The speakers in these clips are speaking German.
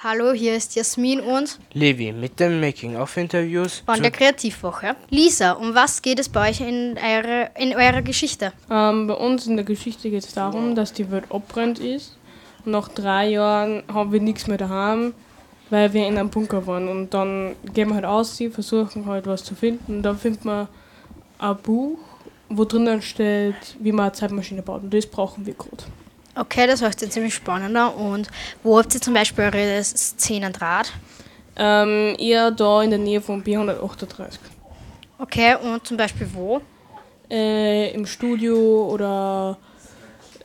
Hallo, hier ist Jasmin und Levi mit den Making-of-Interviews. von der Kreativwoche. Lisa, um was geht es bei euch in, eure, in eurer Geschichte? Ähm, bei uns in der Geschichte geht es darum, dass die Welt abbrennt ist. Und nach drei Jahren haben wir nichts mehr daheim, weil wir in einem Bunker waren. Und dann gehen wir halt aus, versuchen halt was zu finden. Und dann findet man ein Buch, wo drinnen steht, wie man eine Zeitmaschine baut. Und das brauchen wir gerade. Okay, das hört sich ziemlich spannender. Und wo habt ihr zum Beispiel eure Szenen Draht? Ähm, eher da in der Nähe von B138. Okay, und zum Beispiel wo? Äh, Im Studio oder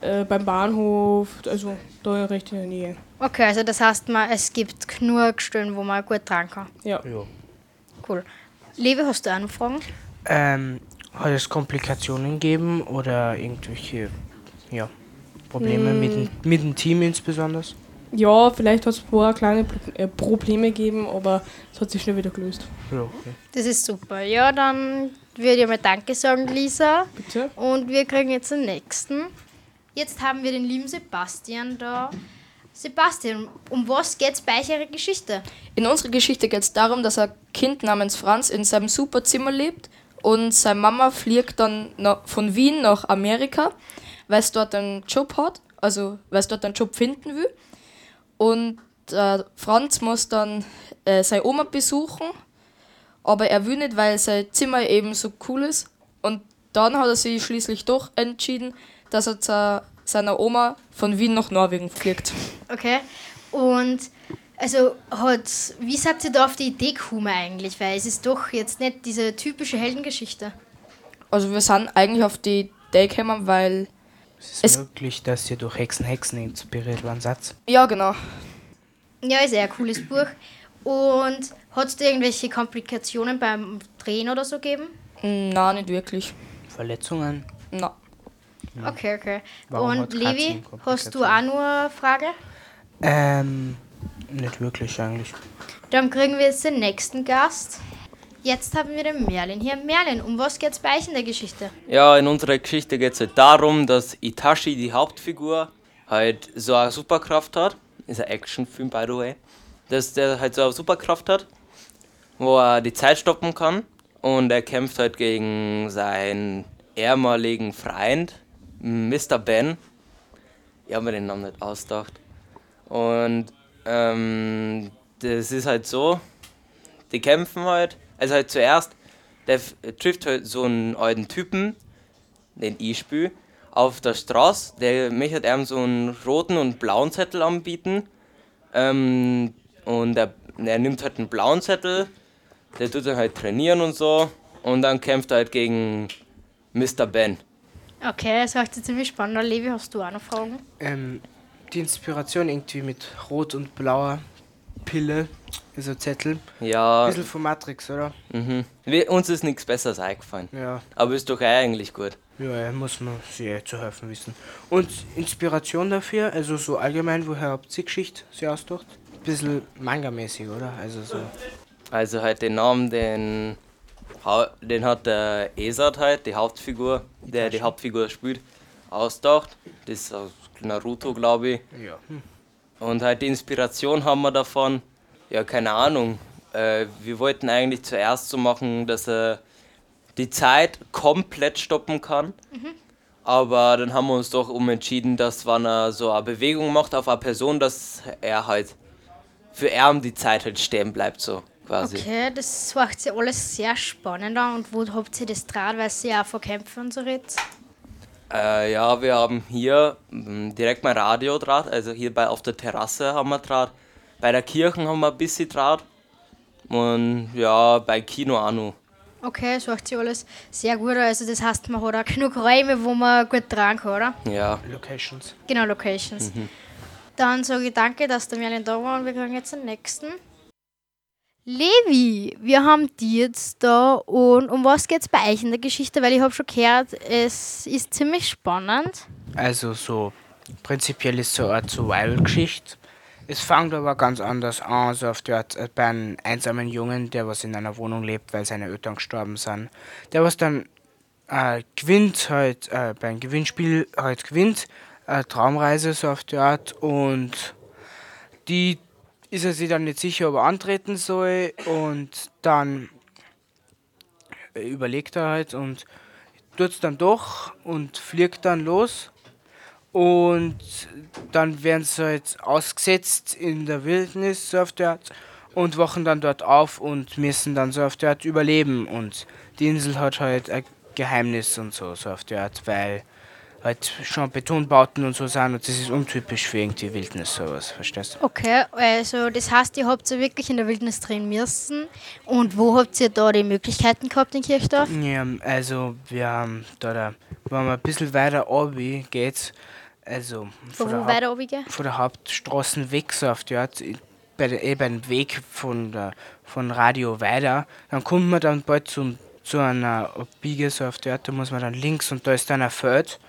äh, beim Bahnhof, also da recht in der Nähe. Okay, also das heißt mal, es gibt genug Stellen, wo man gut dran kann. Ja. Ja. Cool. Levi, hast du auch noch Fragen? Ähm, hat es Komplikationen gegeben oder irgendwelche ja, Probleme mit, dem, mit dem Team insbesondere? Ja, vielleicht hat es ein paar kleine äh, Probleme gegeben, aber es hat sich schnell wieder gelöst. Ja, okay. Das ist super. Ja, dann würde ich mal Danke sagen, Lisa. Bitte? Und wir kriegen jetzt den nächsten. Jetzt haben wir den lieben Sebastian da. Sebastian, um was geht's bei eurer Geschichte? In unserer Geschichte geht es darum, dass ein Kind namens Franz in seinem super Zimmer lebt und seine Mama fliegt dann von Wien nach Amerika, weil es dort einen Job hat, also weil es dort einen Job finden will. Und äh, Franz muss dann äh, seine Oma besuchen, aber er will nicht, weil sein Zimmer eben so cool ist. Und dann hat er sich schließlich doch entschieden, dass er zu seiner Oma von Wien nach Norwegen fliegt. Okay. Und also hat, wie seid ihr da auf die Idee gekommen eigentlich? Weil es ist doch jetzt nicht diese typische Heldengeschichte. Also wir sind eigentlich auf die Idee gekommen, weil Es ist Es- möglich, dass ihr durch Hexen Hexen inspiriert waren, Satz. Ja, genau. Ja, ist eher ein cooles Buch. Und hat es irgendwelche Komplikationen beim Drehen oder so gegeben? Na, nicht wirklich. Verletzungen? Na. Okay, okay. Warum Und Levi, hast du auch nur eine Frage? Ähm, nicht wirklich eigentlich. Dann kriegen wir jetzt den nächsten Gast. Jetzt haben wir den Merlin hier. Merlin, um was geht's bei euch in der Geschichte? Ja, in unserer Geschichte geht es halt darum, dass Itachi, die Hauptfigur, halt so eine Superkraft hat. Ist ein Actionfilm, by the way. Dass der halt so eine Superkraft hat, wo er die Zeit stoppen kann. Und er kämpft halt gegen seinen ehemaligen Freund, Mr. Ben. Ich habe mir den Namen nicht ausgedacht. Und ähm, das ist halt so, die kämpfen halt. Also halt zuerst, der f- trifft halt so einen alten Typen, den ich spiel, auf der Straße. Der möchte ihm so einen roten und blauen Zettel anbieten. Ähm, und er, er nimmt halt einen blauen Zettel, der tut dann halt trainieren und so. Und dann kämpft er halt gegen Mr. Ben. Okay, das hört sich ziemlich spannend an. Levi, hast du auch noch Fragen? Ähm, die Inspiration irgendwie mit rot und blauer Pille, also Zettel. Ja, Ein bisschen von Matrix, oder? mhm. Wir, uns ist nichts Besseres eingefallen. Ja. Aber ist doch eigentlich gut. Ja, muss man sich eh zu helfen wissen. Und Inspiration dafür, also so allgemein, woher habt ihr Geschichte sie ausgedacht? Bisschen Manga-mäßig, oder? Also so. Also halt den Namen, den, den hat der Esat halt, die Hauptfigur, der die Hauptfigur spielt, ausgedacht. Das ist aus Naruto, glaube ich. Ja. Und halt die Inspiration haben wir davon, ja keine Ahnung. Äh, wir wollten eigentlich zuerst so machen, dass er die Zeit komplett stoppen kann. Aber dann haben wir uns doch umentschieden, dass wenn er so eine Bewegung macht auf eine Person, dass er halt für ihn die Zeit halt stehen bleibt, so quasi. Okay, das macht sich alles sehr spannend an. Und wo habt ihr das Draht, weil ihr ja auch von Kämpfen und so redet? Äh, ja, wir haben hier m, direkt mal Radiodraht, also hier bei, auf der Terrasse haben wir Draht. Bei der Kirche haben wir ein bisschen Draht. Und ja, bei Kino auch noch. Okay, das macht sich alles sehr gut an. Also das heißt, man hat auch genug Räume, wo man gut dran kann, oder? Ja, Locations. Genau, Locations. Dann sage ich danke, dass der Merlin da war und wir kriegen jetzt den nächsten. Levi, wir haben die jetzt da und um was geht's bei euch in der Geschichte? Weil ich habe schon gehört, es ist ziemlich spannend. Also so, prinzipiell ist so eine Survival-Geschichte. Es fängt aber ganz anders an, so auf die Art äh, bei einem einsamen Jungen, der was in einer Wohnung lebt, weil seine Eltern gestorben sind. Der was dann äh, gewinnt, halt äh, beim Gewinnspiel halt gewinnt, äh, Traumreise so auf die Art und die ist er sich dann nicht sicher, ob er antreten soll. Und dann überlegt er halt und tut es dann doch und fliegt dann los. Und dann werden sie halt ausgesetzt in der Wildnis so auf der Art und wachen dann dort auf und müssen dann so auf der Art überleben. Und die Insel hat halt ein Geheimnis und so, so auf der Art, weil halt schon Betonbauten und so sind und das ist untypisch für irgendwie Wildnis sowas, verstehst du? Okay, also das heißt, ihr habt ja wirklich in der Wildnis drehen müssen. Und wo habt ihr da die Möglichkeiten gehabt in Kirchdorf? Ja, also wir haben da, da wenn man ein bisschen weiter oben geht, also Von von der, wo Haupt, von der Hauptstraße weg so auf die Art, bei, der, eh beim Weg von, der, von Radio weiter, dann kommt man dann bald zum, zu einer Biege so auf die Art, da muss man dann links und da ist dann ein Feld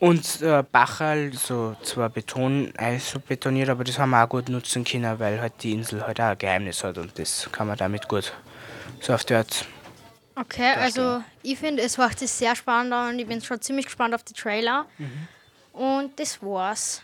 und äh, Bachal, so zwar Beton, also betoniert, aber das haben wir auch gut nutzen können, weil halt die Insel halt auch ein Geheimnis hat und das kann man damit gut so auf die Art Okay, also ich finde, es macht sich sehr spannend an und ich bin schon ziemlich gespannt auf die Trailer. Und das war's.